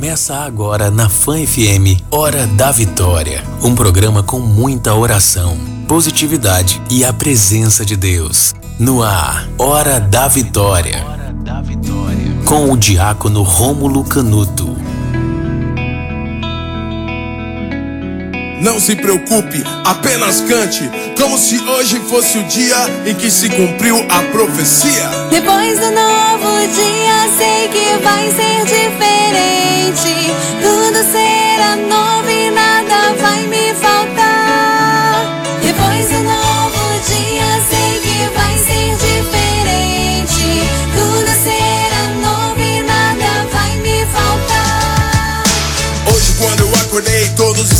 Começa agora na Fã FM Hora da Vitória, um programa com muita oração, positividade e a presença de Deus. No ar, Hora da Vitória. Com o diácono Rômulo Canuto. Não se preocupe, apenas cante, como se hoje fosse o dia em que se cumpriu a profecia. Depois do novo dia, sei que vai ser diferente. Tudo será novo e nada vai me faltar. Depois do novo dia, sei que vai ser diferente. Tudo será novo e nada vai me faltar. Hoje, quando eu acordei, todos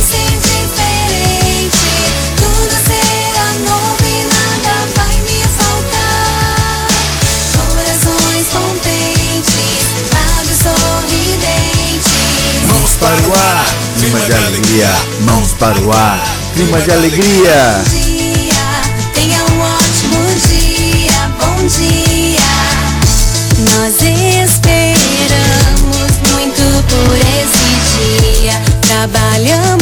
clima de alegria, mãos para o ar, clima de alegria. Tenha um ótimo dia, bom dia. Nós esperamos muito por esse dia. Trabalhamos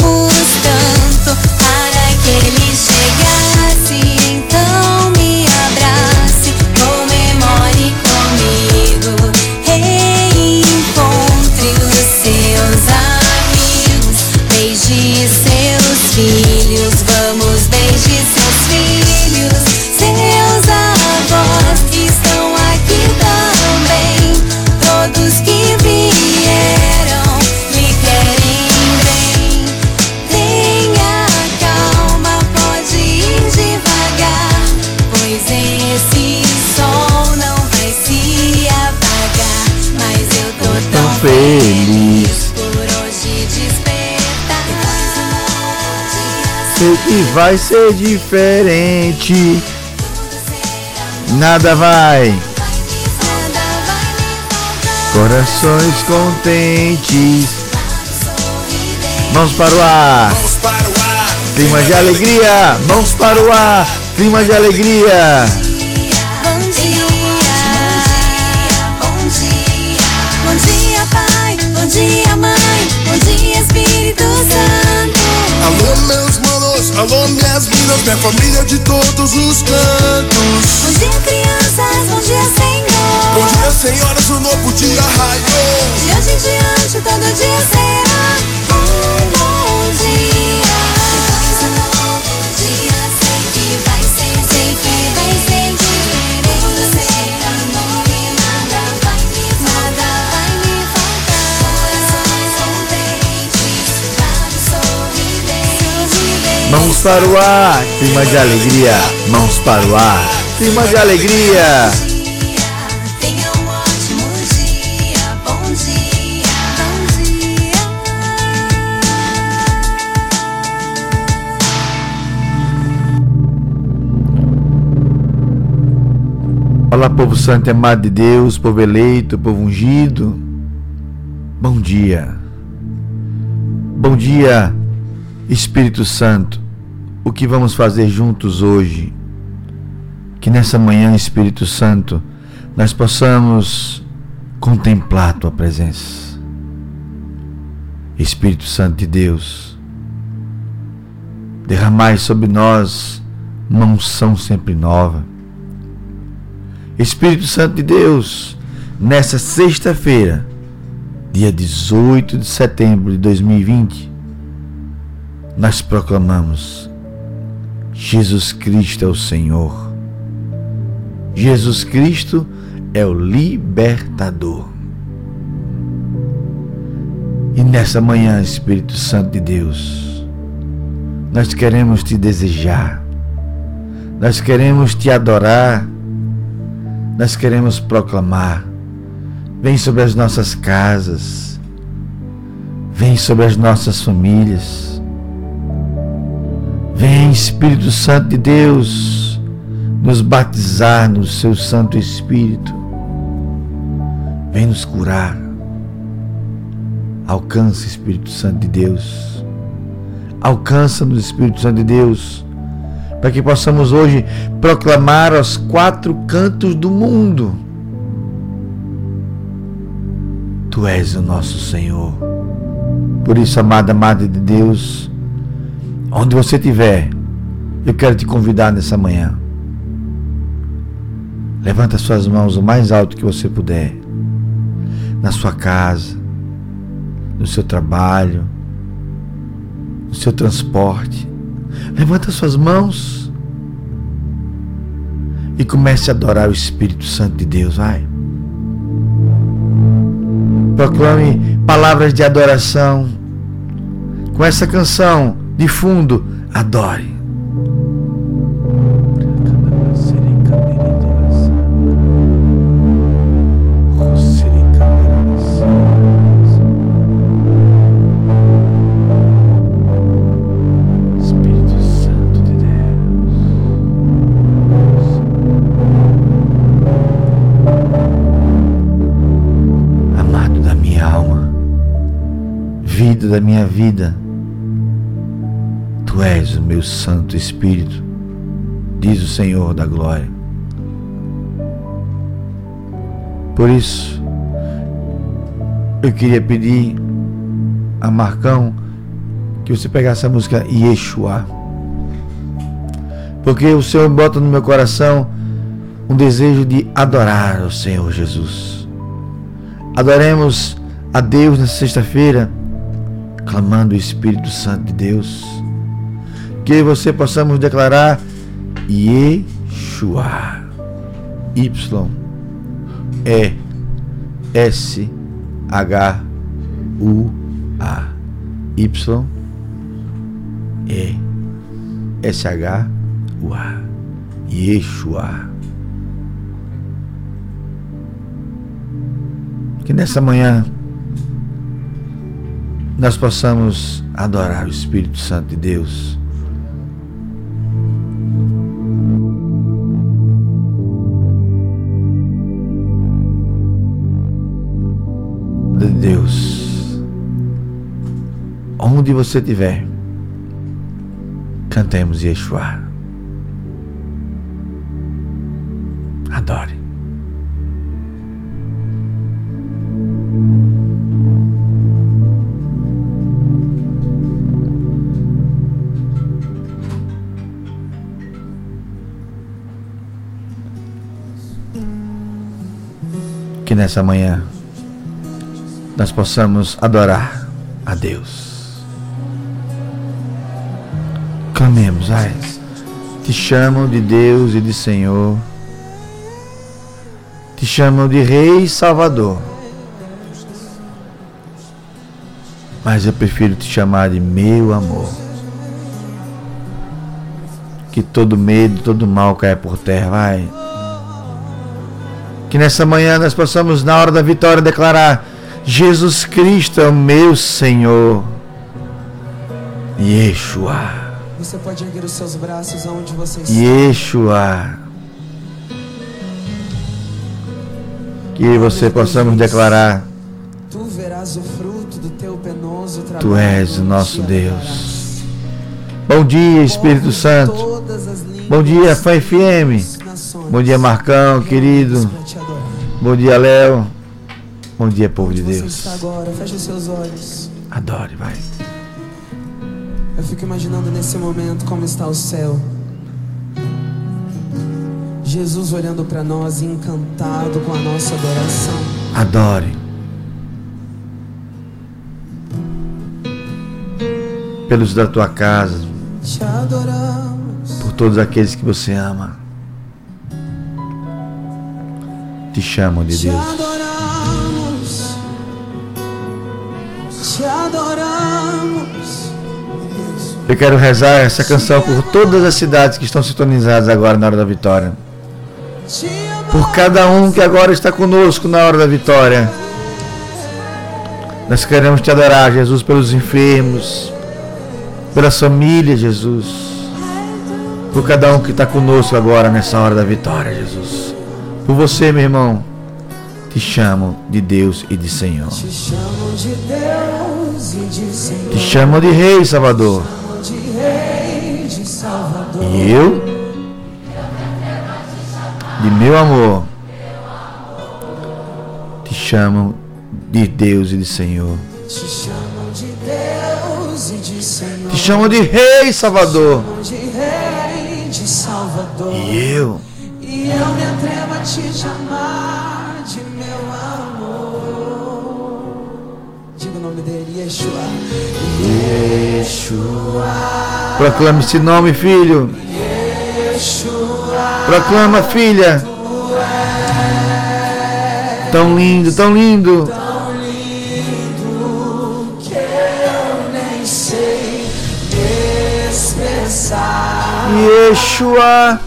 Que vai ser diferente, nada vai, corações contentes, Sorridente. mãos para o ar, Mãos para o ar. clima de alegria, mãos para o ar, clima de alegria. Alô, minhas minas, minha família de todos os cantos. Bom dia, crianças, bom dia, Senhor. Bom dia, senhoras, o novo dia raiou. De hoje em diante, todo dia será Mãos para o ar, clima de alegria, mãos para o ar, clima de alegria. Olá, povo santo e amado de Deus, povo eleito, povo ungido. Bom dia. Bom dia, Espírito Santo. O que vamos fazer juntos hoje? Que nessa manhã, Espírito Santo, nós possamos contemplar a tua presença. Espírito Santo de Deus, derramai sobre nós uma unção sempre nova. Espírito Santo de Deus, nessa sexta-feira, dia 18 de setembro de 2020, nós proclamamos: Jesus Cristo é o Senhor. Jesus Cristo é o libertador. E nessa manhã, Espírito Santo de Deus, nós queremos te desejar, nós queremos te adorar, nós queremos proclamar. Vem sobre as nossas casas, vem sobre as nossas famílias, Vem, Espírito Santo de Deus, nos batizar no seu Santo Espírito. Vem nos curar. Alcança, Espírito Santo de Deus. Alcança-nos, Espírito Santo de Deus, para que possamos hoje proclamar aos quatro cantos do mundo: Tu és o nosso Senhor. Por isso, amada, amada de Deus, onde você estiver, eu quero te convidar nessa manhã. Levanta suas mãos o mais alto que você puder. Na sua casa, no seu trabalho, no seu transporte. Levanta suas mãos e comece a adorar o Espírito Santo de Deus, vai. Proclame palavras de adoração. Com essa canção de fundo, adore. da minha vida. Tu és o meu Santo Espírito, diz o Senhor da glória. Por isso, eu queria pedir a Marcão que você pegasse a música Yeshua. Porque o Senhor bota no meu coração um desejo de adorar o Senhor Jesus. Adoremos a Deus nessa sexta-feira clamando o Espírito Santo de Deus. Que você possamos declarar Yeshua. Y E S H U A. Y E S H U A. Yeshua. Que nessa manhã nós possamos adorar o Espírito Santo de Deus. Onde você estiver, cantemos Yeshua. Adore. que nessa manhã nós possamos adorar a Deus. Ai, te chamam de Deus e de Senhor, te chamam de Rei e Salvador, mas eu prefiro te chamar de meu amor. Que todo medo, todo mal caia por terra, vai. Que nessa manhã nós possamos, na hora da vitória, declarar: Jesus Cristo é o meu Senhor. Yeshua. Você pode erguer os seus braços aonde você está. Yeshua. Que você possamos declarar: Tu verás o fruto do teu penoso trabalho. Tu és o nosso Deus. Bom dia, Espírito Santo. Bom dia, Fã FM. Bom dia, Marcão, querido. Bom dia, Léo. Bom dia, povo de Deus. Agora, feche os seus olhos. Adore, vai. Eu fico imaginando nesse momento como está o céu. Jesus olhando para nós, encantado com a nossa adoração. Adore. Pelos da tua casa. Te adoramos. Por todos aqueles que você ama. te chamam de Deus. Te adoramos, te adoramos. Eu quero rezar essa canção por todas as cidades que estão sintonizadas agora na hora da vitória. Por cada um que agora está conosco na hora da vitória. Nós queremos te adorar, Jesus, pelos enfermos, pelas famílias, Jesus. Por cada um que está conosco agora nessa hora da vitória, Jesus. Por você, meu irmão, te chamo de Deus e de Senhor. Te chamo de Deus e de Senhor. Te chamo de Rei Salvador. De Rei, de Salvador. E eu, de meu amor, te chamo de Deus e de Senhor. Te chamo de Deus e de Senhor. Te chamo de Rei Salvador. De Rei, de Salvador. E eu, E eu me atrevo a te chamar Yeshua. proclame esse nome, filho. Yeshua. Proclama, filha. Tão lindo, tão lindo. Tão lindo que eu nem sei expressar. Yeshua,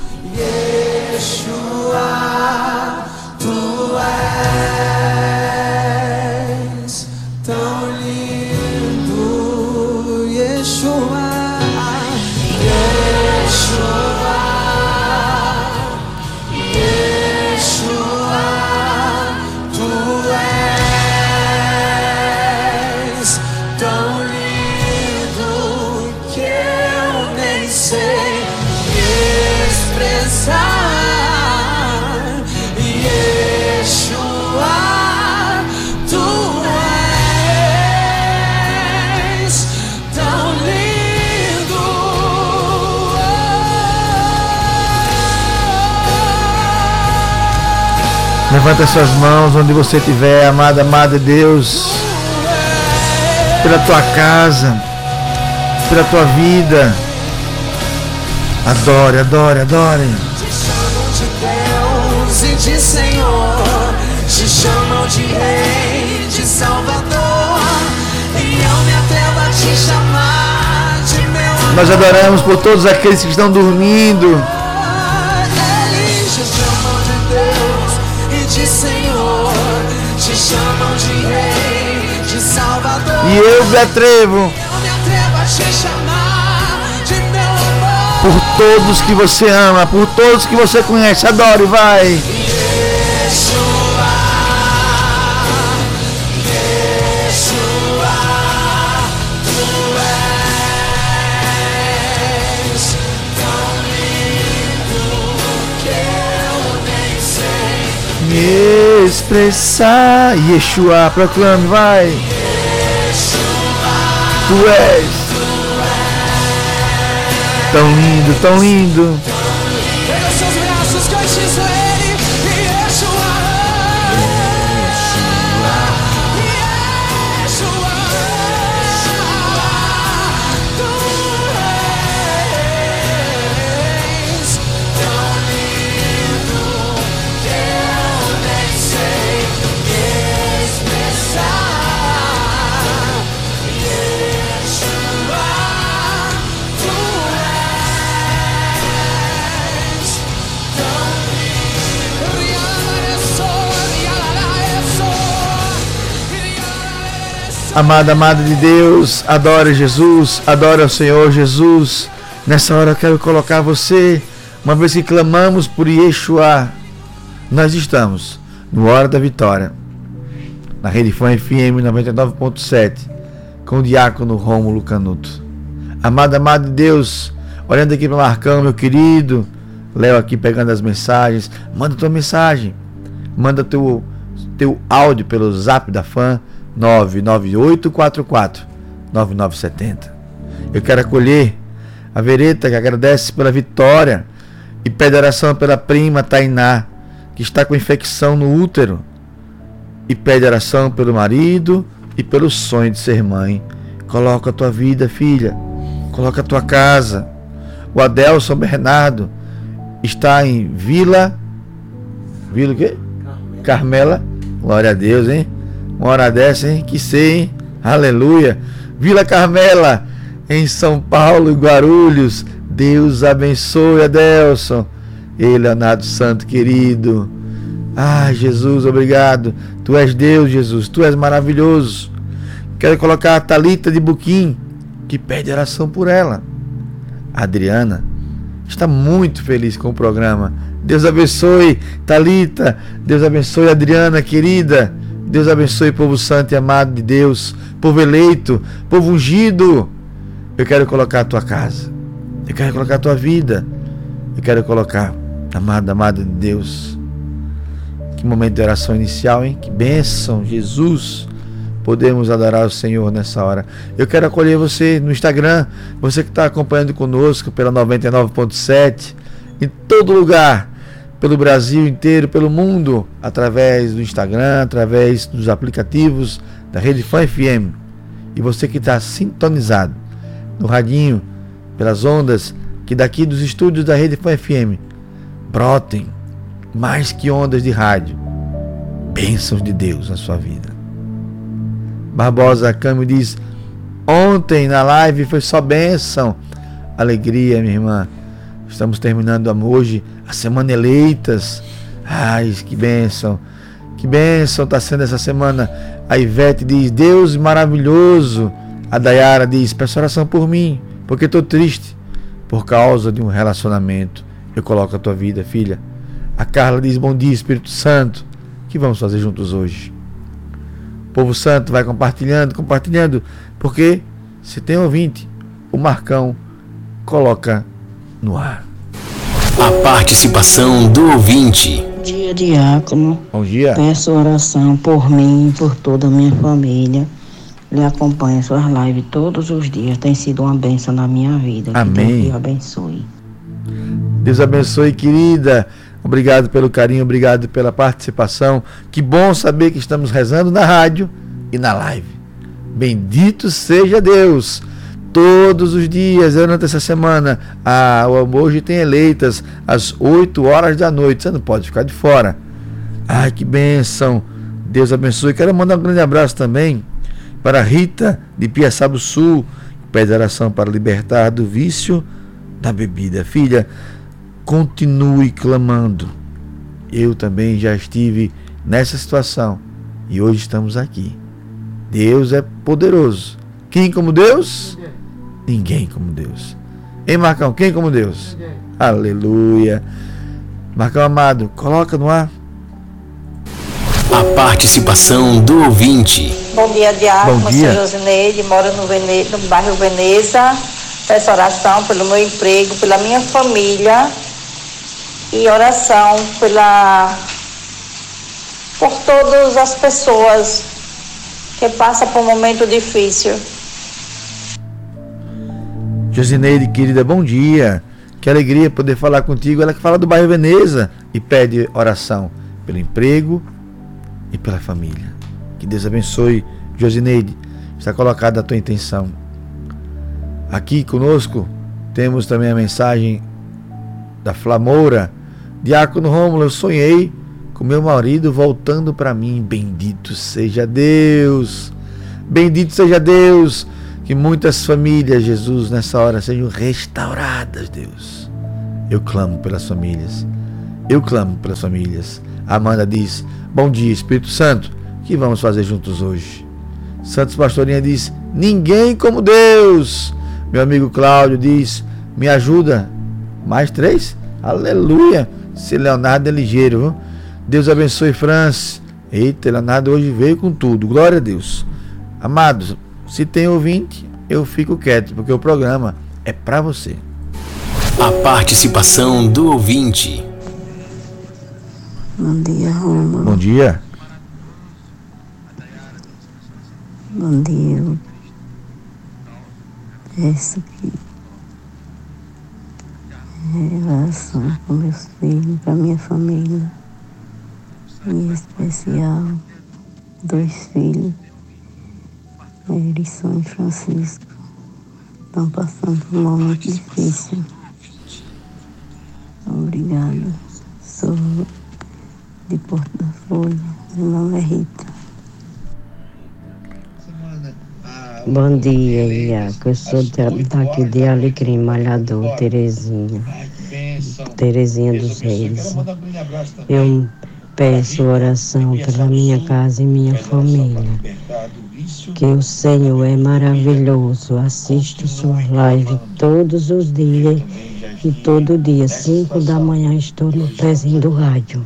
Levanta suas mãos onde você estiver, amada, amada de Deus, pela tua casa, pela tua vida. Adore, adore, adore. Te chamam de Deus e de Senhor, te chamam de Rei, de Salvador, e eu me atrevo a te chamar de meu amor. Nós adoramos por todos aqueles que estão dormindo. E eu me atrevo por todos que você ama, por todos que você conhece. Adore, vai. Me expressar. Yeshua, proclame, vai. Tu és tão lindo, tão lindo. Pega seus braços, cante isso a Amada, amada de Deus, adore Jesus, adore ao Senhor Jesus. Nessa hora eu quero colocar você, uma vez que clamamos por Yeshua, nós estamos no Hora da Vitória, na Rede Fã FM 99.7, com o diácono Rômulo Canuto. Amada, amada de Deus, olhando aqui para o Marcão, meu querido, Léo aqui pegando as mensagens, manda tua mensagem, manda teu, teu áudio pelo zap da fã 99844 9970. Eu quero acolher a Vereta que agradece pela vitória e pede oração pela prima Tainá, que está com infecção no útero, e pede oração pelo marido e pelo sonho de ser mãe. Coloca a tua vida, filha. Coloca a tua casa. O Adelson Bernardo está em Vila. Vila o quê? Carmela. Glória a Deus, hein? Uma hora dessa, hein? Que sei, hein? Aleluia. Vila Carmela, em São Paulo e Guarulhos. Deus abençoe, Adelson. Ei, Leonardo Santo, querido. Ah, Jesus, obrigado. Tu és Deus, Jesus. Tu és maravilhoso. Quero colocar a Talita de Buquim, que pede oração por ela. A Adriana, está muito feliz com o programa. Deus abençoe Talita, Deus abençoe Adriana, querida. Deus abençoe povo santo e amado de Deus, povo eleito, povo ungido. Eu quero colocar a tua casa. Eu quero colocar a tua vida. Eu quero colocar, amado, amado de Deus. Que momento de oração inicial, hein? Que bênção, Jesus podemos adorar o Senhor nessa hora. Eu quero acolher você no Instagram, você que está acompanhando conosco pela 99.7, em todo lugar, pelo Brasil inteiro, pelo mundo, através do Instagram, através dos aplicativos da Rede Fã FM. E você que está sintonizado no radinho, pelas ondas que daqui dos estúdios da Rede Fã FM brotem mais que ondas de rádio, bênçãos de Deus na sua vida. Barbosa Câmbio diz: Ontem na live foi só bênção, alegria, minha irmã. Estamos terminando hoje a semana eleitas. Ai, que bênção, que bênção está sendo essa semana. A Ivete diz: Deus maravilhoso. A Dayara diz: Peço oração por mim, porque estou triste por causa de um relacionamento. Eu coloco a tua vida, filha. A Carla diz: Bom dia, Espírito Santo. O que vamos fazer juntos hoje? povo santo vai compartilhando, compartilhando, porque se tem ouvinte, o Marcão coloca no ar. A participação do ouvinte. Bom dia, diácono. Bom dia. Peço oração por mim e por toda a minha família. Lhe acompanho suas lives todos os dias. Tem sido uma bênção na minha vida. Amém. Que Deus abençoe. Deus abençoe, querida. Obrigado pelo carinho, obrigado pela participação. Que bom saber que estamos rezando na rádio e na live. Bendito seja Deus. Todos os dias, durante essa semana, ah, hoje tem eleitas às 8 horas da noite. Você não pode ficar de fora. Ai, que bênção. Deus abençoe. Quero mandar um grande abraço também para Rita de Piaçaba Sul, que pede oração para libertar do vício da bebida. Filha, continue clamando. Eu também já estive nessa situação e hoje estamos aqui. Deus é poderoso. Quem como Deus? Ninguém, Ninguém como Deus. Ei, Marcão, quem como Deus? Ninguém. Aleluia. Marcão amado, coloca no ar. A participação do ouvinte. Bom dia, Diácono. Bom dia. Sou Josineide, moro no, Vene... no bairro Veneza. Peço oração pelo meu emprego, pela minha família e oração pela por todas as pessoas que passam por um momento difícil. Josineide, querida, bom dia. Que alegria poder falar contigo. Ela que fala do bairro Veneza e pede oração pelo emprego e pela família. Que Deus abençoe, Josineide. Está colocada a tua intenção. Aqui conosco temos também a mensagem da Flamoura Diácono Rômulo, eu sonhei com meu marido voltando para mim. Bendito seja Deus. Bendito seja Deus. Que muitas famílias, Jesus, nessa hora sejam restauradas, Deus. Eu clamo pelas famílias. Eu clamo pelas famílias. Amanda diz: Bom dia, Espírito Santo. Que vamos fazer juntos hoje? Santos Pastorinha diz: Ninguém como Deus. Meu amigo Cláudio diz: Me ajuda. Mais três? Aleluia. Se Leonardo é ligeiro, viu? Deus abençoe França. Eita, Leonardo hoje veio com tudo. Glória a Deus. Amados, se tem ouvinte, eu fico quieto, porque o programa é para você. A participação do ouvinte. Bom dia, Roma. Bom dia. Bom dia. Peço que em relação com meus filhos, com a minha família, em especial dois filhos, Erison e Francisco, estão passando por um momento difícil. Obrigada. Sou de Porto da Folha, meu nome é Rita. Bom dia, Iaco. Eu sou de- daqui de Alecrim, Malhador, Terezinha. Terezinha dos Reis. Eu peço oração pela minha casa e minha família. Que o Senhor é maravilhoso. Assisto sua live todos os dias E todo dia, 5 da manhã, estou no pezinho do rádio.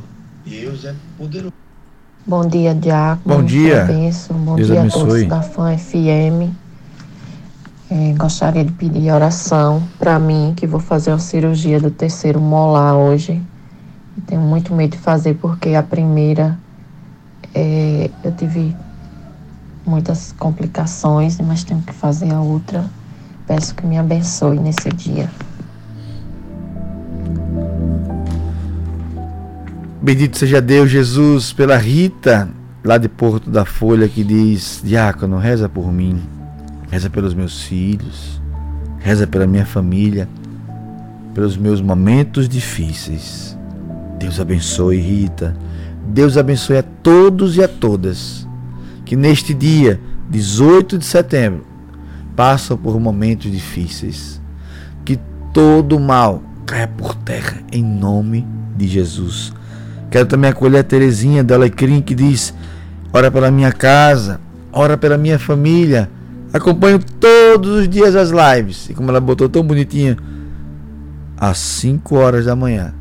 Bom dia, Diácono. Bom dia. Benção. Bom Deus dia abençoe. a todos da Fã FM. É, gostaria de pedir oração para mim, que vou fazer a cirurgia do terceiro molar hoje. E Tenho muito medo de fazer porque a primeira é, eu tive muitas complicações, mas tenho que fazer a outra. Peço que me abençoe nesse dia. Bendito seja Deus, Jesus, pela Rita, lá de Porto da Folha, que diz: Diácono, reza por mim, reza pelos meus filhos, reza pela minha família, pelos meus momentos difíceis. Deus abençoe, Rita. Deus abençoe a todos e a todas que neste dia, 18 de setembro, passam por momentos difíceis. Que todo mal caia por terra em nome de Jesus. Quero também acolher a Terezinha do Alecrim que diz: Ora pela minha casa, ora pela minha família. Acompanho todos os dias as lives. E como ela botou tão bonitinha, às 5 horas da manhã,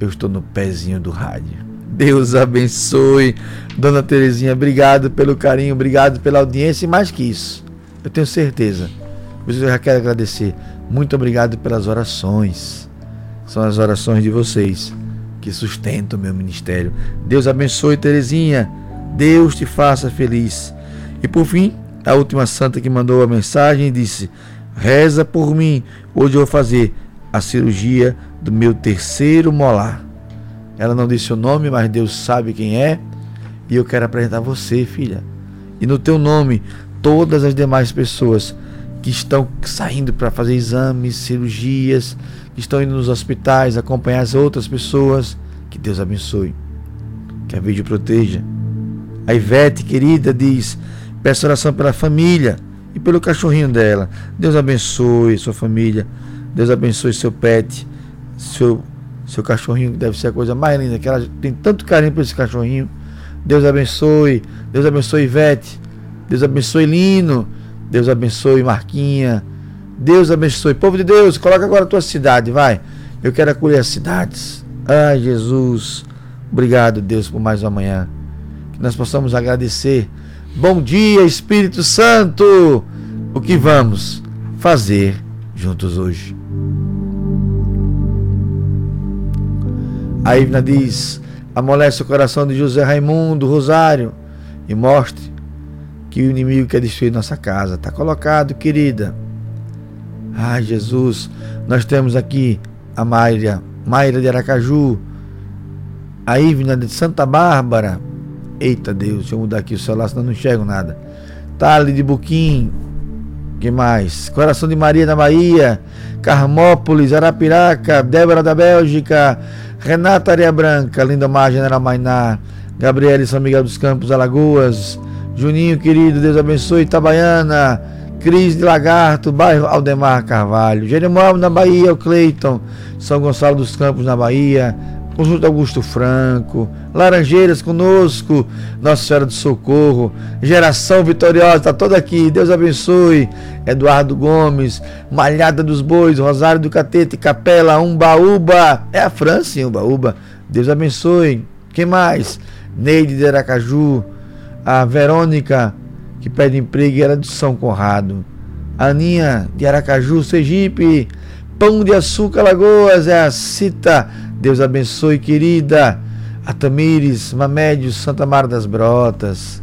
eu estou no pezinho do rádio. Deus abençoe, Dona Terezinha. Obrigado pelo carinho, obrigado pela audiência e mais que isso, eu tenho certeza. Eu já quero agradecer. Muito obrigado pelas orações. São as orações de vocês que sustentam o meu ministério. Deus abençoe, Terezinha. Deus te faça feliz. E por fim, a última santa que mandou a mensagem disse: Reza por mim. Hoje eu vou fazer a cirurgia do meu terceiro molar. Ela não disse o nome, mas Deus sabe quem é. E eu quero apresentar você, filha. E no teu nome, todas as demais pessoas que estão saindo para fazer exames, cirurgias, que estão indo nos hospitais acompanhar as outras pessoas. Que Deus abençoe. Que a vídeo proteja. A Ivete, querida, diz: peço oração pela família e pelo cachorrinho dela. Deus abençoe sua família. Deus abençoe seu pet, seu, seu cachorrinho, deve ser a coisa mais linda, que ela tem tanto carinho por esse cachorrinho. Deus abençoe. Deus abençoe Ivete. Deus abençoe Lino. Deus abençoe Marquinha. Deus abençoe. Povo de Deus, coloca agora a tua cidade, vai. Eu quero acolher as cidades. Ai, Jesus. Obrigado, Deus, por mais uma manhã. Que nós possamos agradecer. Bom dia, Espírito Santo. O que vamos fazer juntos hoje? A Ivna diz: amolece o coração de José Raimundo Rosário e mostre que o inimigo quer destruir nossa casa. Está colocado, querida. Ai, Jesus, nós temos aqui a Mayra, Mayra de Aracaju, a Ivna de Santa Bárbara. Eita Deus, deixa eu mudar aqui o celular, senão não enxergo nada. Tali de Buquim, que mais? Coração de Maria da Bahia, Carmópolis, Arapiraca, Débora da Bélgica, Renata Areia Branca, Lindomar, General Mainá, Gabriele São Miguel dos Campos, Alagoas, Juninho querido, Deus abençoe, Itabaiana, Cris de Lagarto, bairro Aldemar Carvalho, Jeremão na Bahia, o Cleiton, São Gonçalo dos Campos na Bahia, Conjunto Augusto Franco, Laranjeiras conosco, Nossa Senhora do Socorro, Geração Vitoriosa, está toda aqui, Deus abençoe, Eduardo Gomes, Malhada dos Bois, Rosário do Catete, Capela, Umbaúba, é a França em Umbaúba, Deus abençoe, quem mais? Neide de Aracaju, a Verônica, que pede emprego era de São Conrado, Aninha de Aracaju, Sergipe, Pão de Açúcar, Lagoas, é a Cita, Deus abençoe, querida. A Tamires, Mamédio, Santa Mara das Brotas.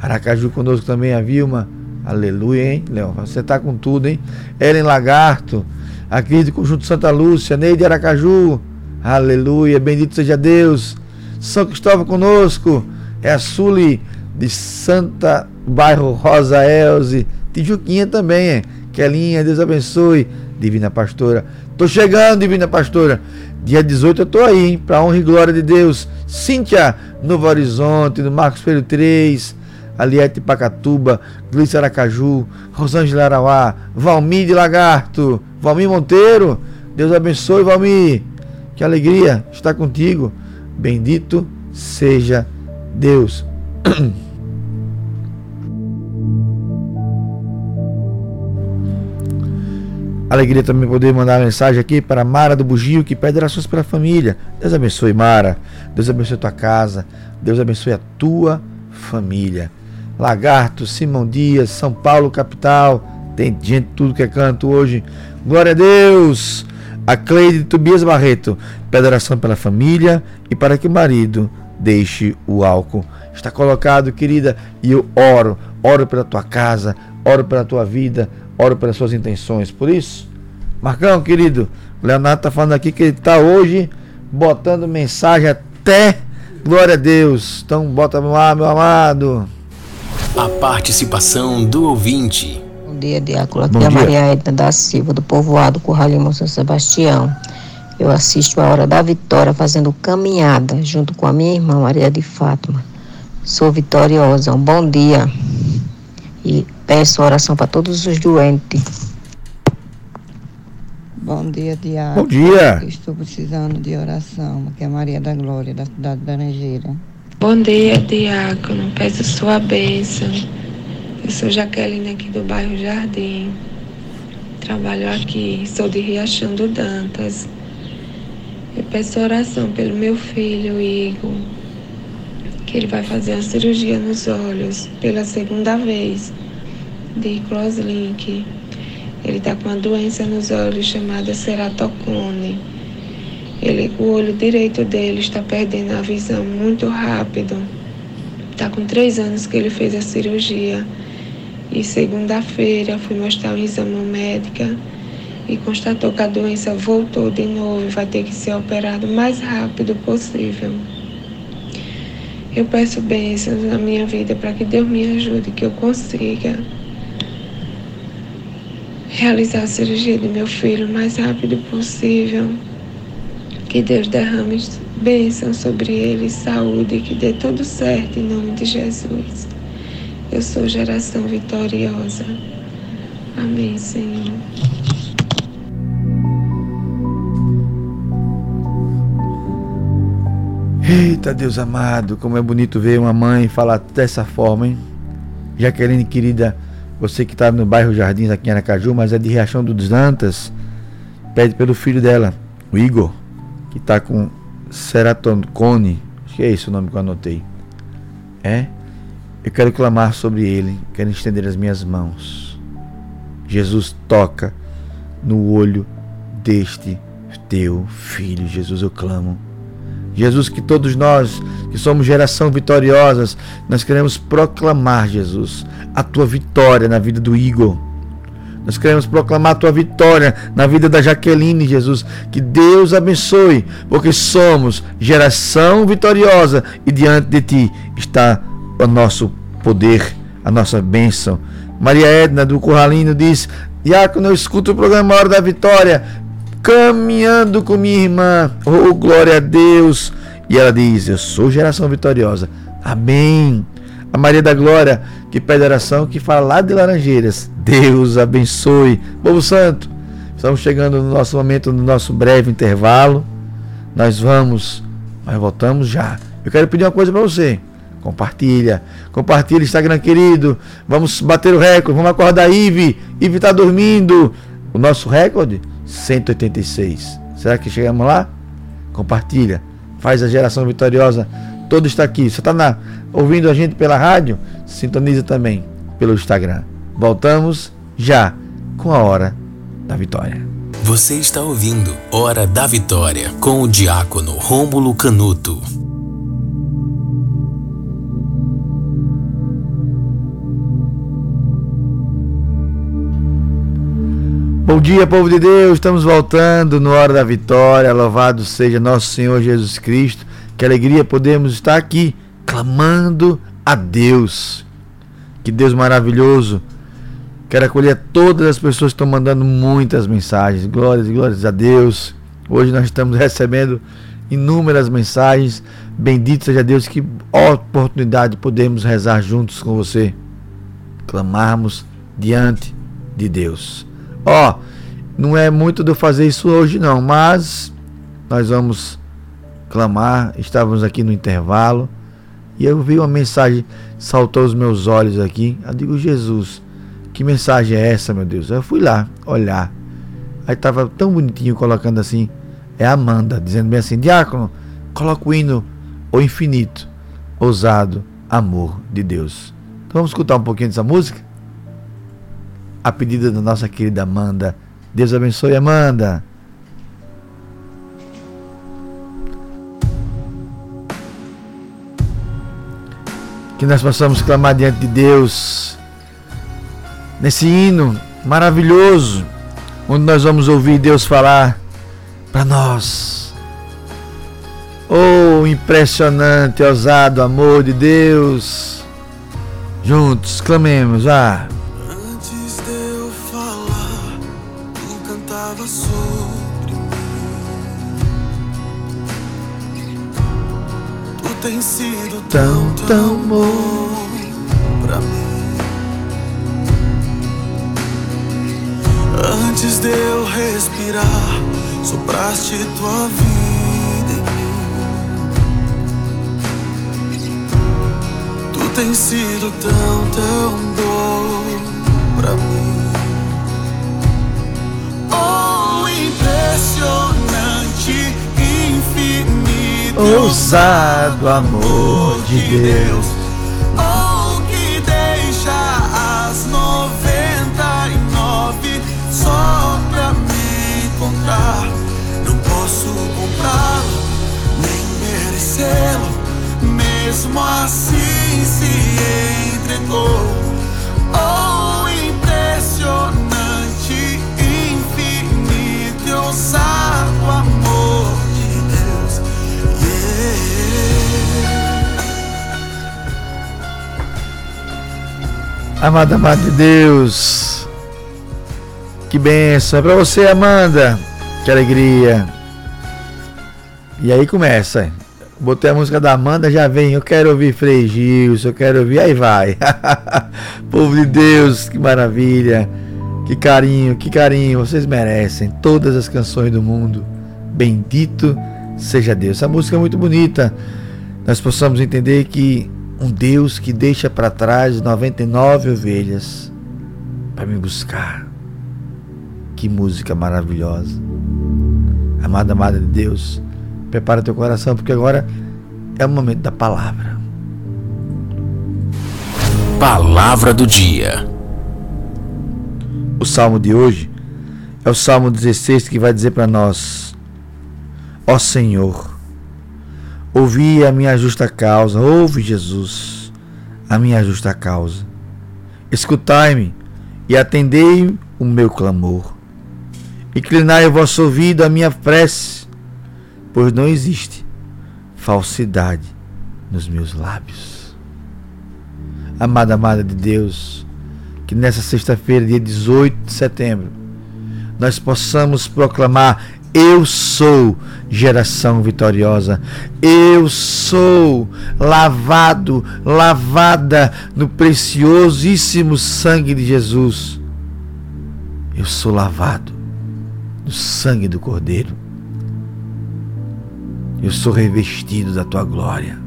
Aracaju conosco também, a Vilma. Aleluia, hein, Léo? Você tá com tudo, hein? Ellen Lagarto, a querida Conjunto Santa Lúcia, Neide Aracaju. Aleluia, bendito seja Deus. São Cristóvão conosco. É a Suli de Santa, bairro Rosa Elze. Tijuquinha também, hein? Kelinha, Deus abençoe. Divina Pastora. Tô chegando, Divina Pastora. Dia 18 eu tô aí, hein? Pra honra e glória de Deus. Cíntia, Novo Horizonte, no Marcos Pereira 3. Aliete Pacatuba, Gleice Aracaju, Rosângela Arauá, Valmir de Lagarto, Valmir Monteiro. Deus abençoe, Valmir. Que alegria estar contigo. Bendito seja Deus. Alegria também poder mandar uma mensagem aqui para Mara do Bugio, que pede orações pela família. Deus abençoe, Mara. Deus abençoe a tua casa. Deus abençoe a tua família. Lagarto, Simão Dias, São Paulo, capital. Tem gente tudo que é canto hoje. Glória a Deus. A Cleide Tobias Barreto pede oração pela família e para que o marido deixe o álcool. Está colocado, querida, e eu oro, oro pela tua casa, oro pela tua vida, oro pelas suas intenções. Por isso, Marcão, querido, o Leonardo está falando aqui que ele está hoje botando mensagem até glória a Deus. Então bota lá, meu amado. A participação do ouvinte. Bom dia, Diácono. Aqui é a Maria Edna da Silva, do povoado Curralinho São Sebastião. Eu assisto a Hora da Vitória fazendo caminhada junto com a minha irmã Maria de Fátima. Sou vitoriosa. Um bom dia. E peço oração para todos os doentes. Bom dia, Diácono. Bom dia. Estou precisando de oração. Aqui é Maria da Glória, da cidade da Laranjeira. Bom dia, Diácono. Peço sua bênção. Eu sou Jaqueline aqui do bairro Jardim. Trabalho aqui, sou de Riachão do Dantas. Eu peço oração pelo meu filho, Igor, que ele vai fazer uma cirurgia nos olhos pela segunda vez, de crosslink. Ele está com uma doença nos olhos chamada ceratocone. Ele, o olho direito dele está perdendo a visão muito rápido. Está com três anos que ele fez a cirurgia. E segunda-feira fui mostrar um exame médica e constatou que a doença voltou de novo e vai ter que ser operado o mais rápido possível. Eu peço bênçãos na minha vida para que Deus me ajude, que eu consiga realizar a cirurgia do meu filho o mais rápido possível. Que Deus derrame bênçãos sobre ele, saúde, que dê tudo certo em nome de Jesus. Eu sou geração vitoriosa. Amém, Senhor. Eita Deus amado, como é bonito ver uma mãe falar dessa forma, hein? Jaqueline querida, você que está no bairro Jardins aqui em Aracaju, mas é de Riachão dos Dantas, pede pelo filho dela, o Igor, que está com ceratocone, acho que é esse o nome que eu anotei. É? Eu quero clamar sobre ele, quero estender as minhas mãos. Jesus toca no olho deste teu filho, Jesus, eu clamo Jesus, que todos nós que somos geração vitoriosas, nós queremos proclamar, Jesus, a tua vitória na vida do Igor. Nós queremos proclamar a tua vitória na vida da Jaqueline, Jesus. Que Deus abençoe, porque somos geração vitoriosa e diante de ti está o nosso poder, a nossa bênção. Maria Edna do Curralino diz: Diácono, eu escuto o programa Hora da Vitória caminhando com minha irmã. Oh, glória a Deus! E ela diz: Eu sou geração vitoriosa. Amém. A Maria da Glória, que pede oração, que fala lá de Laranjeiras. Deus abençoe. Povo Santo, estamos chegando no nosso momento, no nosso breve intervalo. Nós vamos, mas voltamos já. Eu quero pedir uma coisa para você. Compartilha. Compartilha, Instagram querido. Vamos bater o recorde. Vamos acordar Ive. Ive está dormindo. O nosso recorde 186. Será que chegamos lá? Compartilha. Faz a geração vitoriosa. Todo está aqui. Você está ouvindo a gente pela rádio? Sintoniza também pelo Instagram. Voltamos já com a hora da vitória. Você está ouvindo Hora da Vitória com o diácono Rômulo Canuto. Bom dia, povo de Deus. Estamos voltando no Hora da Vitória. Louvado seja nosso Senhor Jesus Cristo. Que alegria podemos estar aqui clamando a Deus. Que Deus maravilhoso. Quero acolher todas as pessoas que estão mandando muitas mensagens. Glórias e glórias a Deus. Hoje nós estamos recebendo inúmeras mensagens. Bendito seja Deus. Que oportunidade podemos rezar juntos com você. Clamarmos diante de Deus. Ó, não é muito de eu fazer isso hoje não, mas nós vamos clamar. Estávamos aqui no intervalo e eu vi uma mensagem, saltou os meus olhos aqui. Eu digo, Jesus, que mensagem é essa, meu Deus? Eu fui lá olhar Aí estava tão bonitinho colocando assim, é Amanda, dizendo bem assim, diácono, coloca o hino O Infinito, ousado amor de Deus. Então vamos escutar um pouquinho dessa música? A pedida da nossa querida Amanda. Deus abençoe, Amanda. Que nós possamos clamar diante de Deus nesse hino maravilhoso, onde nós vamos ouvir Deus falar para nós. Oh, impressionante, ousado amor de Deus. Juntos, clamemos, ah. Tens sido tão, tão bom pra mim. Antes de eu respirar, sopraste tua vida em mim. Tu tens sido tão, tão bom pra mim. Oh, impressionante, infinito, Ousado amor de Deus. Oh, que deixa as noventa e nove só pra me encontrar. Não posso comprá-lo, nem merecê-lo. Mesmo assim se entregou. Oh, Amada, amada de Deus. Que benção. É pra você, Amanda. Que alegria. E aí começa. Botei a música da Amanda, já vem. Eu quero ouvir Frei Gilson, eu quero ouvir. Aí vai. Povo de Deus, que maravilha. Que carinho, que carinho. Vocês merecem todas as canções do mundo. Bendito seja Deus. Essa música é muito bonita. Nós possamos entender que um Deus que deixa para trás 99 ovelhas para me buscar. Que música maravilhosa. Amada, amada de Deus, prepara teu coração porque agora é o momento da palavra. Palavra do dia. O salmo de hoje é o salmo 16 que vai dizer para nós: Ó Senhor, ouvi a minha justa causa, ouve Jesus, a minha justa causa. Escutai-me e atendei o meu clamor. Inclinai o vosso ouvido à minha prece, pois não existe falsidade nos meus lábios. Amada, amada de Deus, que nessa sexta-feira, dia 18 de setembro, nós possamos proclamar: Eu sou geração vitoriosa, eu sou lavado, lavada no preciosíssimo sangue de Jesus. Eu sou lavado no sangue do Cordeiro. Eu sou revestido da tua glória.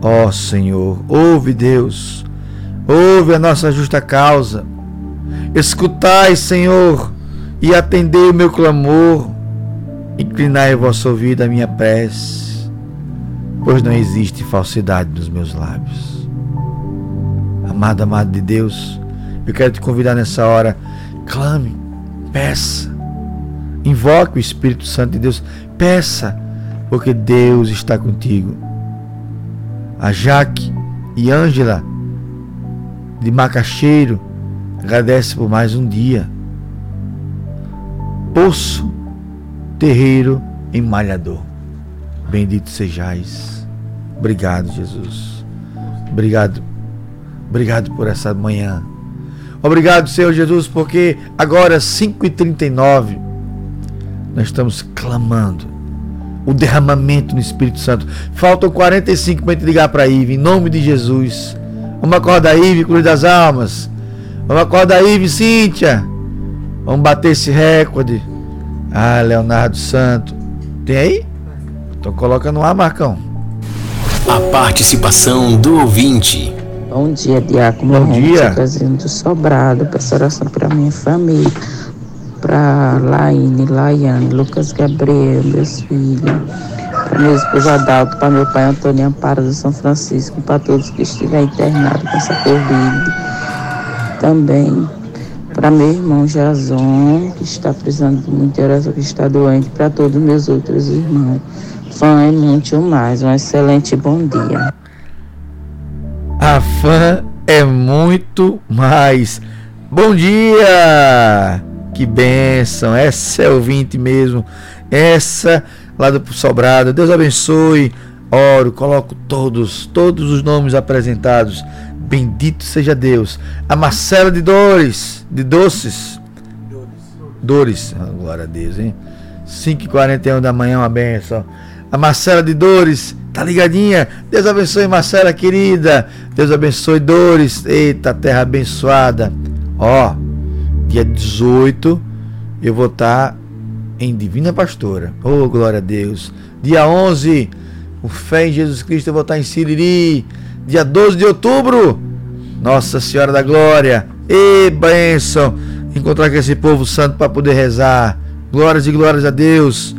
Ó oh, Senhor, ouve Deus, ouve a nossa justa causa. Escutai, Senhor, e atendei o meu clamor. Inclinai o vosso ouvido à minha prece, pois não existe falsidade nos meus lábios. Amado, amado de Deus, eu quero te convidar nessa hora, clame, peça, invoque o Espírito Santo de Deus, peça, porque Deus está contigo. A Jaque e Ângela de Macaxeiro agradece por mais um dia. Poço, terreiro em Malhador. Bendito sejais. Obrigado, Jesus. Obrigado. Obrigado por essa manhã. Obrigado, Senhor Jesus, porque agora 5h39 nós estamos clamando o derramamento no Espírito Santo. Faltam 45 para a gente ligar para a Ive, em nome de Jesus. Vamos acordar, Ive, Cruz das Almas. Vamos acordar, Ive, Cíntia. Vamos bater esse recorde. Ah, Leonardo Santo. Tem aí? Então coloca no ar, Marcão. A participação do ouvinte. Bom dia, Diácono. Bom dia. Trazendo sobrado para essa oração para minha família. para Laine, Laiane, Lucas Gabriel, meus filhos, para meu esposo Adalto, para meu pai Antônio Amparo do São Francisco, para todos que estiverem internados com essa Covid. Também para meu irmão Jason, que está precisando de muita oração, que está doente, para todos meus outros irmãos. Fã é muito mais. Um excelente bom dia. A fã é muito mais. Bom dia! Que bênção! Essa é ouvinte mesmo. Essa lá do Sobrado. Deus abençoe. Oro, coloco todos, todos os nomes apresentados. Bendito seja Deus. A Marcela de Dores, de Doces. Dores. Dores. Ah, glória a Deus, hein? 5h41 da manhã, uma benção. A Marcela de Dores, tá ligadinha? Deus abençoe, Marcela querida. Deus abençoe, Dores. Eita, terra abençoada. Ó, dia 18 eu vou estar tá em Divina Pastora. Oh, glória a Deus. Dia 11, o Fé em Jesus Cristo, eu vou estar tá em Siriri. Dia 12 de outubro, Nossa Senhora da Glória. E bênção. Encontrar com esse povo santo para poder rezar. Glórias e glórias a Deus.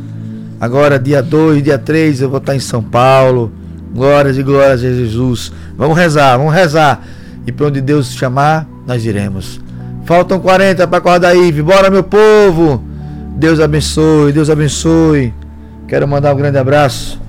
Agora, dia 2, dia 3, eu vou estar em São Paulo. Glórias e glórias a Jesus. Vamos rezar, vamos rezar. E para onde Deus chamar, nós iremos. Faltam 40 para acordar aí. Bora, meu povo. Deus abençoe, Deus abençoe. Quero mandar um grande abraço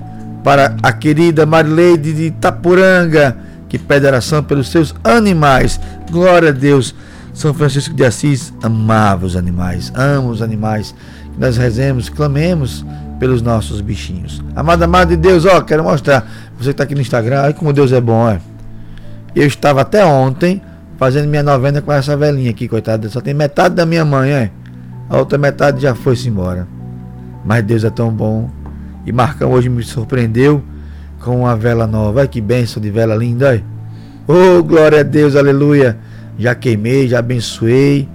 para a querida Marileide de Itapuranga, que pede oração pelos seus animais. Glória a Deus. São Francisco de Assis amava os animais, ama os animais. Nós rezemos, clamemos pelos nossos bichinhos. Amada, amada de Deus, ó, quero mostrar. Você que está aqui no Instagram, olha como Deus é bom, ó. Eu estava até ontem fazendo minha novena com essa velhinha aqui, coitada. Só tem metade da minha mãe, é. A outra metade já foi-se embora. Mas Deus é tão bom. E Marcão hoje me surpreendeu com uma vela nova. Olha que benção de vela linda, olha. Oh, glória a Deus, aleluia. Já queimei, já abençoei.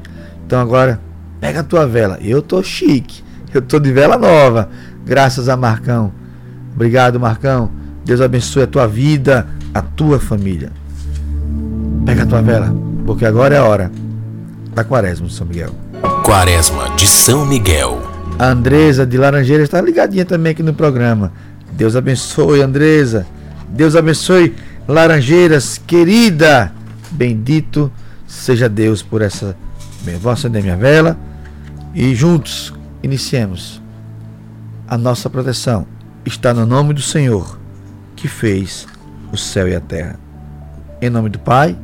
Então agora, pega a tua vela. Eu tô chique. Eu tô de vela nova graças a Marcão. Obrigado, Marcão. Deus abençoe a tua vida, a tua família. Pega a tua vela, porque agora é a hora da Quaresma de São Miguel. Quaresma de São Miguel. A Andresa de Laranjeira está ligadinha também aqui no programa. Deus abençoe, Andresa. Deus abençoe, Laranjeiras, querida. Bendito seja Deus por essa. Vou acender minha vela e juntos iniciemos a nossa proteção está no nome do Senhor, que fez o céu e a terra. Em nome do Pai,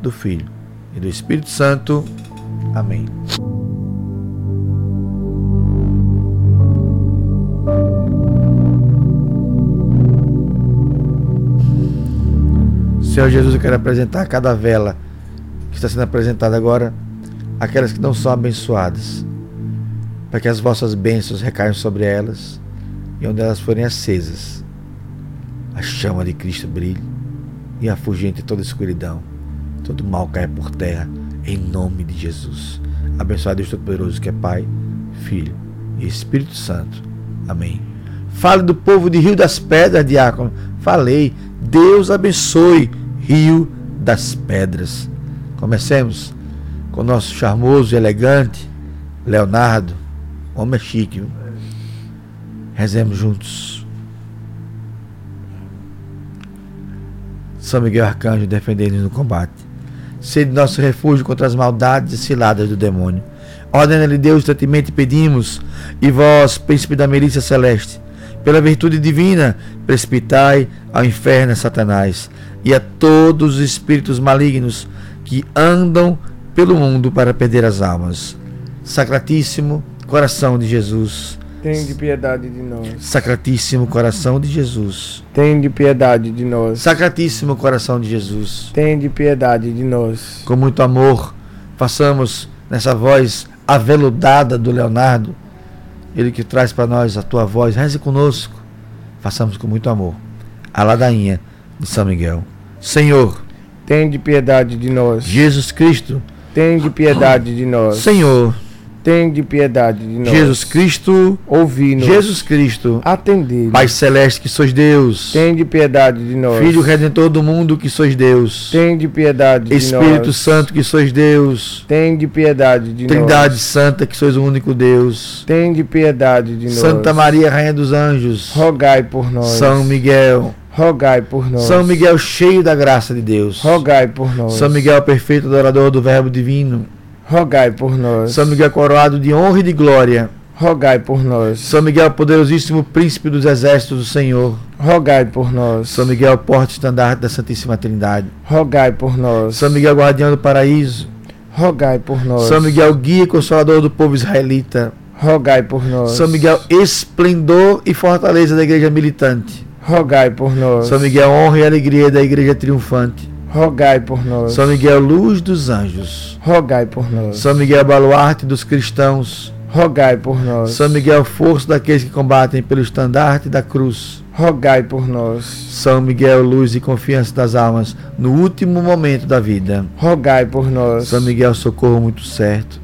do Filho e do Espírito Santo. Amém. Senhor Jesus, eu quero apresentar cada vela que está sendo apresentada agora, aquelas que não são abençoadas para que as vossas bênçãos recaiam sobre elas e onde elas forem acesas, a chama de Cristo brilhe e afugente toda escuridão, todo mal caia por terra, em nome de Jesus. Abençoado Deus Todo-Poderoso, que é Pai, Filho e Espírito Santo. Amém. Fale do povo de Rio das Pedras, diácono. Falei. Deus abençoe Rio das Pedras. Comecemos com o nosso charmoso e elegante Leonardo Homem chique, viu? Rezemos juntos. São Miguel Arcanjo, defendendo-nos no combate. Sede nosso refúgio contra as maldades e ciladas do demônio. Ordena-lhe Deus, instantemente pedimos, e vós, príncipe da milícia celeste, pela virtude divina, precipitai ao inferno Satanás e a todos os espíritos malignos que andam pelo mundo para perder as almas. Sacratíssimo, Coração de Jesus. Tem de piedade de nós. Sacratíssimo coração de Jesus. Tem de piedade de nós. Sacratíssimo coração de Jesus. Tem de piedade de nós. Com muito amor, façamos nessa voz aveludada do Leonardo, ele que traz para nós a tua voz, reze conosco. Façamos com muito amor. A ladainha de São Miguel. Senhor, tem de piedade de nós. Jesus Cristo, tem de piedade de nós. Senhor, Tende piedade de nós. Jesus Cristo, ouvi-nos. Jesus Cristo, atendei. Pai celeste que sois Deus. Tende piedade de nós. Filho redentor do mundo que sois Deus. Tende piedade de Espírito nós. Espírito Santo que sois Deus. Tende piedade de Trindade nós. Santa que sois o único Deus. Tende piedade de nós. Santa Maria Rainha dos Anjos. Rogai por nós. São Miguel. Rogai por nós. São Miguel cheio da graça de Deus. Rogai por nós. São Miguel perfeito adorador do Verbo divino. Rogai por nós. São Miguel coroado de honra e de glória. Rogai por nós. São Miguel poderosíssimo príncipe dos exércitos do Senhor. Rogai por nós. São Miguel porte estandarte da Santíssima Trindade. Rogai por nós. São Miguel guardião do paraíso. Rogai por nós. São Miguel guia e consolador do povo israelita. Rogai por nós. São Miguel esplendor e fortaleza da igreja militante. Rogai por nós. São Miguel honra e alegria da igreja triunfante. Rogai por nós. São Miguel luz dos anjos. Rogai por nós. São Miguel baluarte dos cristãos. Rogai por nós. São Miguel força daqueles que combatem pelo estandarte da cruz. Rogai por nós. São Miguel luz e confiança das almas no último momento da vida. Rogai por nós. São Miguel socorro muito certo.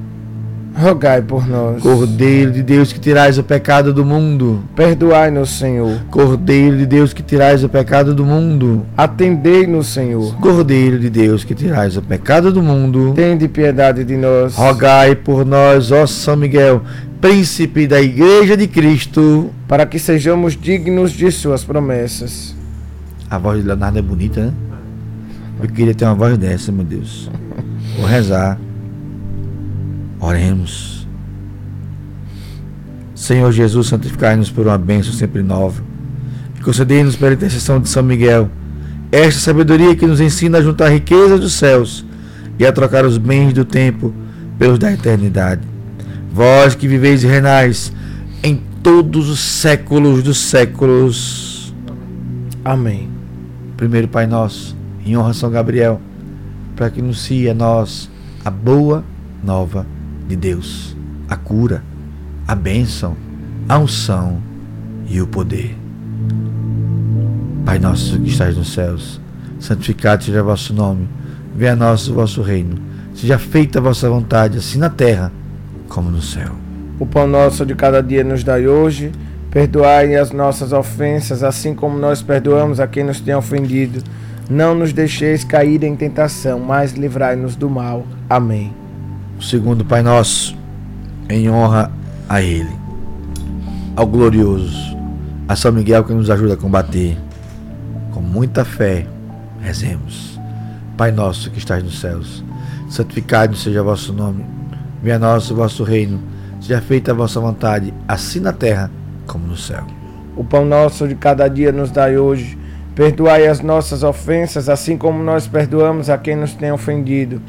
Rogai por nós. Cordeiro de Deus que tirais o pecado do mundo. Perdoai-nos, Senhor. Cordeiro de Deus que tirais o pecado do mundo. Atendei-nos, Senhor. Cordeiro de Deus que tirais o pecado do mundo. Tende piedade de nós. Rogai por nós, ó São Miguel, príncipe da Igreja de Cristo, para que sejamos dignos de suas promessas. A voz de Leonardo é bonita, né? Eu queria ter uma voz dessa, meu Deus. Vou rezar. Oremos. Senhor Jesus, santificai-nos por uma bênção sempre nova. E concedei-nos pela intercessão de São Miguel esta sabedoria que nos ensina a juntar riquezas dos céus e a trocar os bens do tempo pelos da eternidade. Vós que viveis e renais em todos os séculos dos séculos. Amém. Primeiro Pai Nosso, em honra a São Gabriel, para que anuncie a nós a boa nova de Deus, a cura, a bênção, a unção e o poder. Pai nosso que estás nos céus, santificado seja o vosso nome, venha a nós o vosso reino, seja feita a vossa vontade, assim na terra como no céu. O pão nosso de cada dia nos dai hoje, perdoai as nossas ofensas, assim como nós perdoamos a quem nos tem ofendido. Não nos deixeis cair em tentação, mas livrai-nos do mal. Amém. O segundo Pai Nosso, em honra a Ele, ao glorioso, a São Miguel que nos ajuda a combater. Com muita fé, rezemos. Pai nosso que estás nos céus, santificado seja o vosso nome. Venha a nós o vosso reino. Seja feita a vossa vontade, assim na terra como no céu. O pão nosso de cada dia nos dai hoje. Perdoai as nossas ofensas, assim como nós perdoamos a quem nos tem ofendido.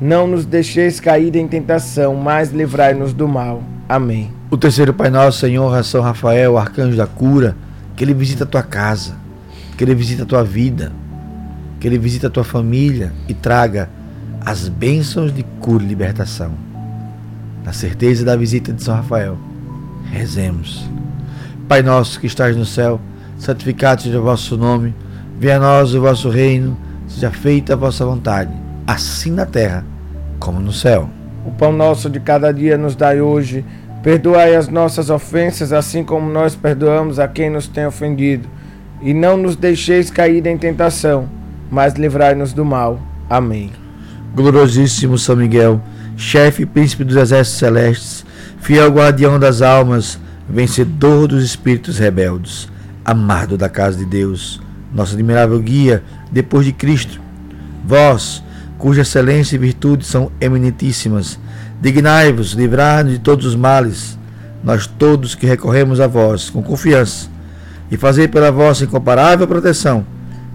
Não nos deixeis cair em tentação, mas livrai-nos do mal. Amém. O terceiro Pai Nosso, a São Rafael, arcanjo da cura, que ele visita a tua casa, que ele visita a tua vida, que ele visita a tua família e traga as bênçãos de cura e libertação. Na certeza da visita de São Rafael, rezemos. Pai nosso que estás no céu, santificado seja o vosso nome, venha a nós o vosso reino, seja feita a vossa vontade, assim na terra como no céu. O pão nosso de cada dia nos dai hoje. Perdoai as nossas ofensas, assim como nós perdoamos a quem nos tem ofendido. E não nos deixeis cair em tentação, mas livrai-nos do mal. Amém. Gloriosíssimo São Miguel, chefe e príncipe dos exércitos celestes, fiel guardião das almas, vencedor dos espíritos rebeldes, amado da casa de Deus, nosso admirável guia depois de Cristo. Vós, cuja excelência e virtude são eminentíssimas, dignai-vos livrar-nos de todos os males, nós todos que recorremos a vós com confiança, e fazer pela vossa incomparável proteção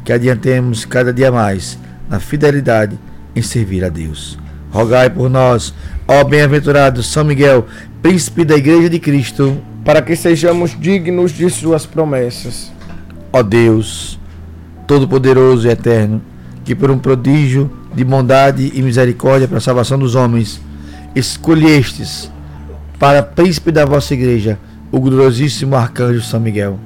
que adiantemos cada dia mais na fidelidade em servir a Deus. Rogai por nós, ó bem-aventurado São Miguel, príncipe da Igreja de Cristo, para que sejamos dignos de suas promessas. Ó Deus, Todo-Poderoso e Eterno, que por um prodígio de bondade e misericórdia para a salvação dos homens, escolhestes para príncipe da vossa igreja o gloriosíssimo arcanjo São Miguel.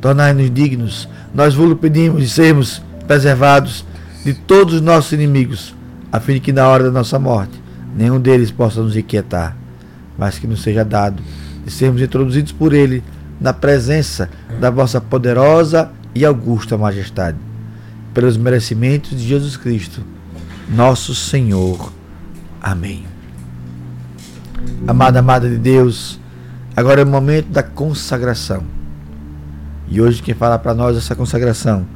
Tornai-nos dignos, nós vos pedimos de sermos preservados de todos os nossos inimigos, a fim de que na hora da nossa morte nenhum deles possa nos inquietar, mas que nos seja dado de sermos introduzidos por ele na presença da vossa poderosa e augusta majestade, pelos merecimentos de Jesus Cristo, nosso Senhor. Amém. Amada, amada de Deus, agora é o momento da consagração. E hoje quem fala para nós essa consagração,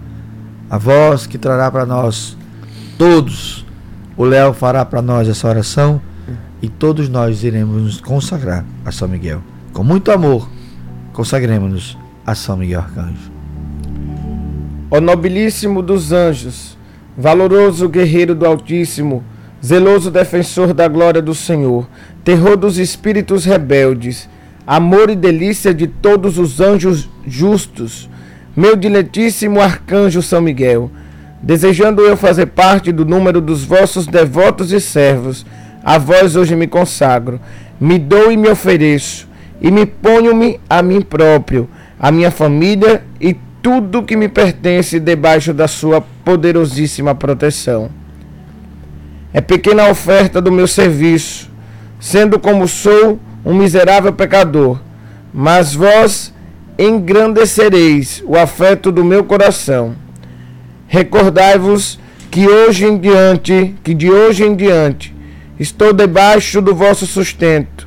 a voz que trará para nós todos, o Léo fará para nós essa oração e todos nós iremos nos consagrar a São Miguel. Com muito amor, consagremos-nos a São Miguel Arcanjo. Ó nobilíssimo dos anjos, valoroso guerreiro do Altíssimo, zeloso defensor da glória do Senhor, terror dos espíritos rebeldes, amor e delícia de todos os anjos justos, meu diletíssimo arcanjo São Miguel, desejando eu fazer parte do número dos vossos devotos e servos, a vós hoje me consagro, me dou e me ofereço, e me ponho-me a mim próprio, a minha família e tudo que me pertence debaixo da sua poderosíssima proteção. É pequena a oferta do meu serviço, sendo como sou um miserável pecador, mas vós engrandecereis o afeto do meu coração. Recordai-vos que hoje em diante, que de hoje em diante, estou debaixo do vosso sustento,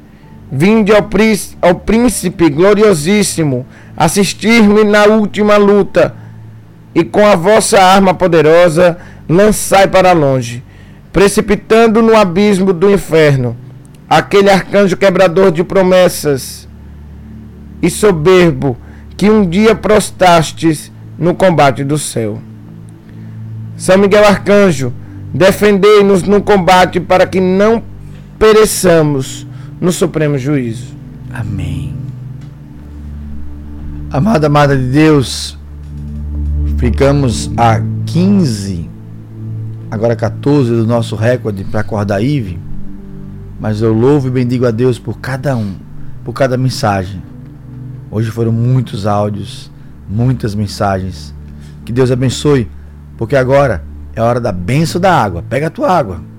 Vinde ao, ao príncipe gloriosíssimo, assistir-me na última luta, e com a vossa arma poderosa lançai para longe, precipitando no abismo do inferno aquele arcanjo quebrador de promessas e soberbo que um dia prostastes no combate do céu. São Miguel Arcanjo, defendei-nos no combate para que não pereçamos no supremo juízo. Amém. Amada, amada de Deus, ficamos a 15, agora 14 do nosso recorde para acordar Ive, mas eu louvo e bendigo a Deus por cada um, por cada mensagem. Hoje foram muitos áudios, muitas mensagens. Que Deus abençoe, porque agora é hora da benção da água. Pega a tua água.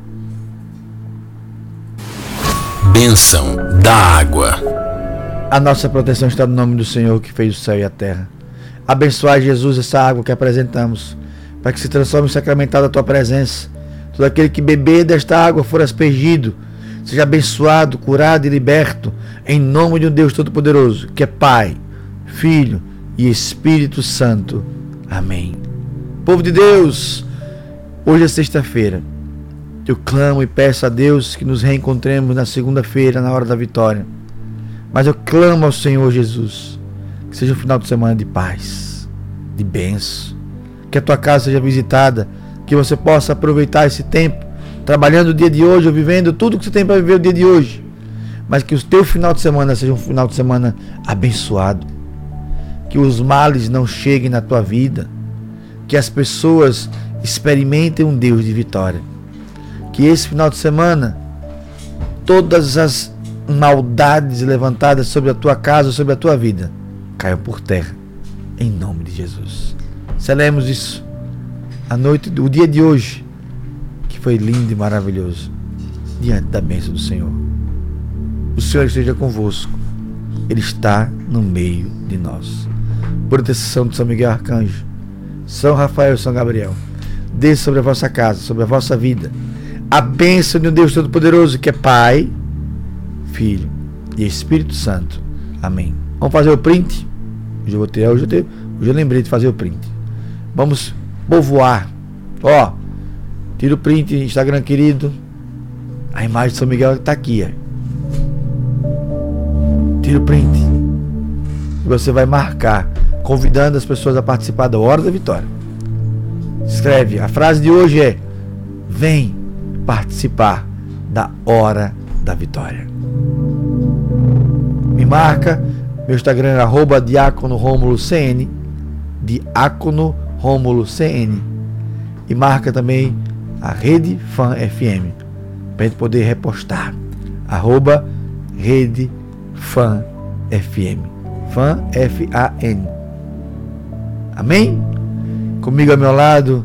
Bênção da água. A nossa proteção está no nome do Senhor que fez o céu e a terra. Abençoai, Jesus, essa água que apresentamos, para que se transforme em sacramental da tua presença. Todo aquele que beber desta água for aspergido, seja abençoado, curado e liberto, em nome de um Deus Todo-Poderoso, que é Pai, Filho e Espírito Santo. Amém. Povo de Deus, hoje é sexta-feira. Eu clamo e peço a Deus que nos reencontremos na segunda-feira, na hora da vitória. Mas eu clamo ao Senhor Jesus que seja um final de semana de paz, de bênção, que a tua casa seja visitada, que você possa aproveitar esse tempo, trabalhando o dia de hoje ou vivendo tudo que você tem para viver o dia de hoje. Mas que o teu final de semana seja um final de semana abençoado. Que os males não cheguem na tua vida. Que as pessoas experimentem um Deus de vitória que esse final de semana todas as maldades levantadas sobre a tua casa, sobre a tua vida, caiam por terra, em nome de Jesus. Celebremos isso. A noite, o dia de hoje, que foi lindo e maravilhoso, diante da bênção do Senhor. O Senhor esteja convosco. Ele está no meio de nós. Por intercessão de São Miguel Arcanjo, São Rafael e São Gabriel, desça sobre a vossa casa, sobre a vossa vida a bênção de um Deus Todo-Poderoso, que é Pai, Filho e Espírito Santo. Amém. Vamos fazer o print? Hoje eu, vou ter, hoje eu, ter, hoje eu lembrei de fazer o print. Vamos povoar. Ó, Tira o print, Instagram querido. A imagem de São Miguel está aqui. É. Tira o print. Você vai marcar, convidando as pessoas a participar da Hora da Vitória. Escreve. A frase de hoje é: Vem participar da Hora da Vitória. Me marca. Meu Instagram é arroba Diácono Rômulo CN. Diácono Rômulo CN. E marca também a Rede Fan FM. Para gente poder repostar. Arroba Rede Fan FM. Fan F-A-N. Amém? Comigo ao meu lado,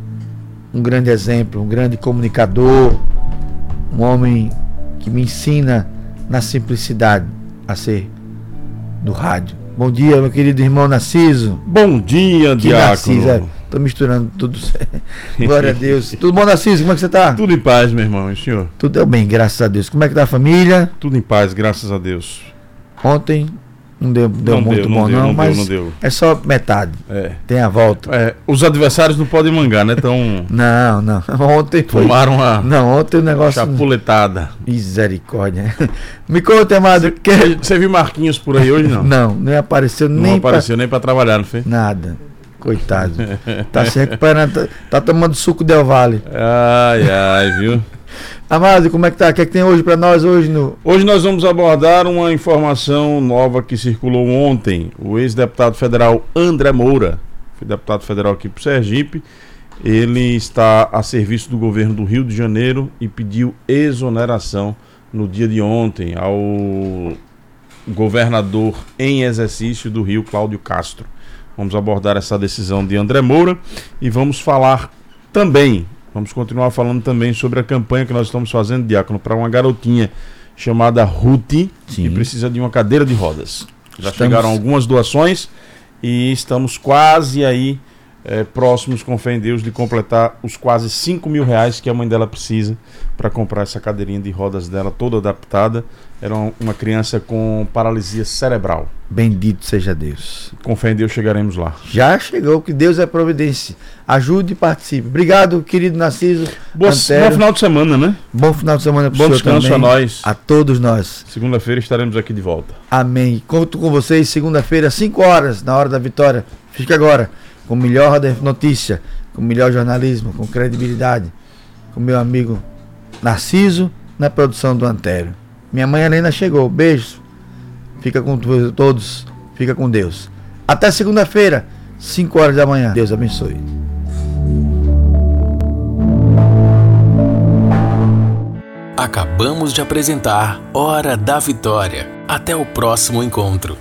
um grande exemplo, um grande comunicador, um homem que me ensina na simplicidade a ser do rádio. Bom dia, meu querido irmão Narciso. Bom dia, que Diácono. Narciso, é, tô misturando tudo. Glória a Deus. Tudo bom, Narciso? Como é que você tá? Tudo em paz, meu irmão, e senhor? Tudo é bem, graças a Deus. Como é que tá a família? Tudo em paz, graças a Deus. Ontem não deu, deu não muito deu, bom, não, deu, não, mas não deu. é só metade. É. Tem a volta. É, os adversários não podem mangar, né? Tão... não, não. Ontem foi. Tomaram a. Não, ontem o negócio. Chapuletada. Misericórdia. Me conta, amado. Você viu Marquinhos por aí hoje, não? Não, nem apareceu nem. Não apareceu pra... nem para trabalhar, não foi? Nada. Coitado. tá se recuperando, tá, tá tomando suco Del Vale. Ai, ai, viu? Amado, como é que tá? O que, é que tem hoje para nós hoje no? Hoje nós vamos abordar uma informação nova que circulou ontem. O ex-deputado federal André Moura, deputado federal aqui para Sergipe, ele está a serviço do governo do Rio de Janeiro e pediu exoneração no dia de ontem ao governador em exercício do Rio, Cláudio Castro. Vamos abordar essa decisão de André Moura e vamos falar também Vamos continuar falando também sobre a campanha que nós estamos fazendo, Diácono, para uma garotinha chamada Ruth, que precisa de uma cadeira de rodas. Já estamos... chegaram algumas doações e estamos quase aí é, próximos, com fé em Deus, de completar os quase 5 mil reais que a mãe dela precisa para comprar essa cadeirinha de rodas dela toda adaptada. Era uma criança com paralisia cerebral. Bendito seja Deus. Com fé em Deus chegaremos lá. Já chegou, que Deus é providência. Ajude e participe. Obrigado, querido Narciso. Boa, bom final de semana, né? Bom final de semana para Bom descanso também, a nós. A todos nós. Segunda-feira estaremos aqui de volta. Amém. Conto com vocês segunda-feira, 5 horas, na hora da vitória. Fique agora com melhor notícia, com melhor jornalismo, com credibilidade, com meu amigo Narciso na produção do Antério. Minha mãe Helena chegou. Beijos. Fica com todos. Fica com Deus. Até segunda-feira, 5 horas da manhã. Deus abençoe. Acabamos de apresentar Hora da Vitória. Até o próximo encontro.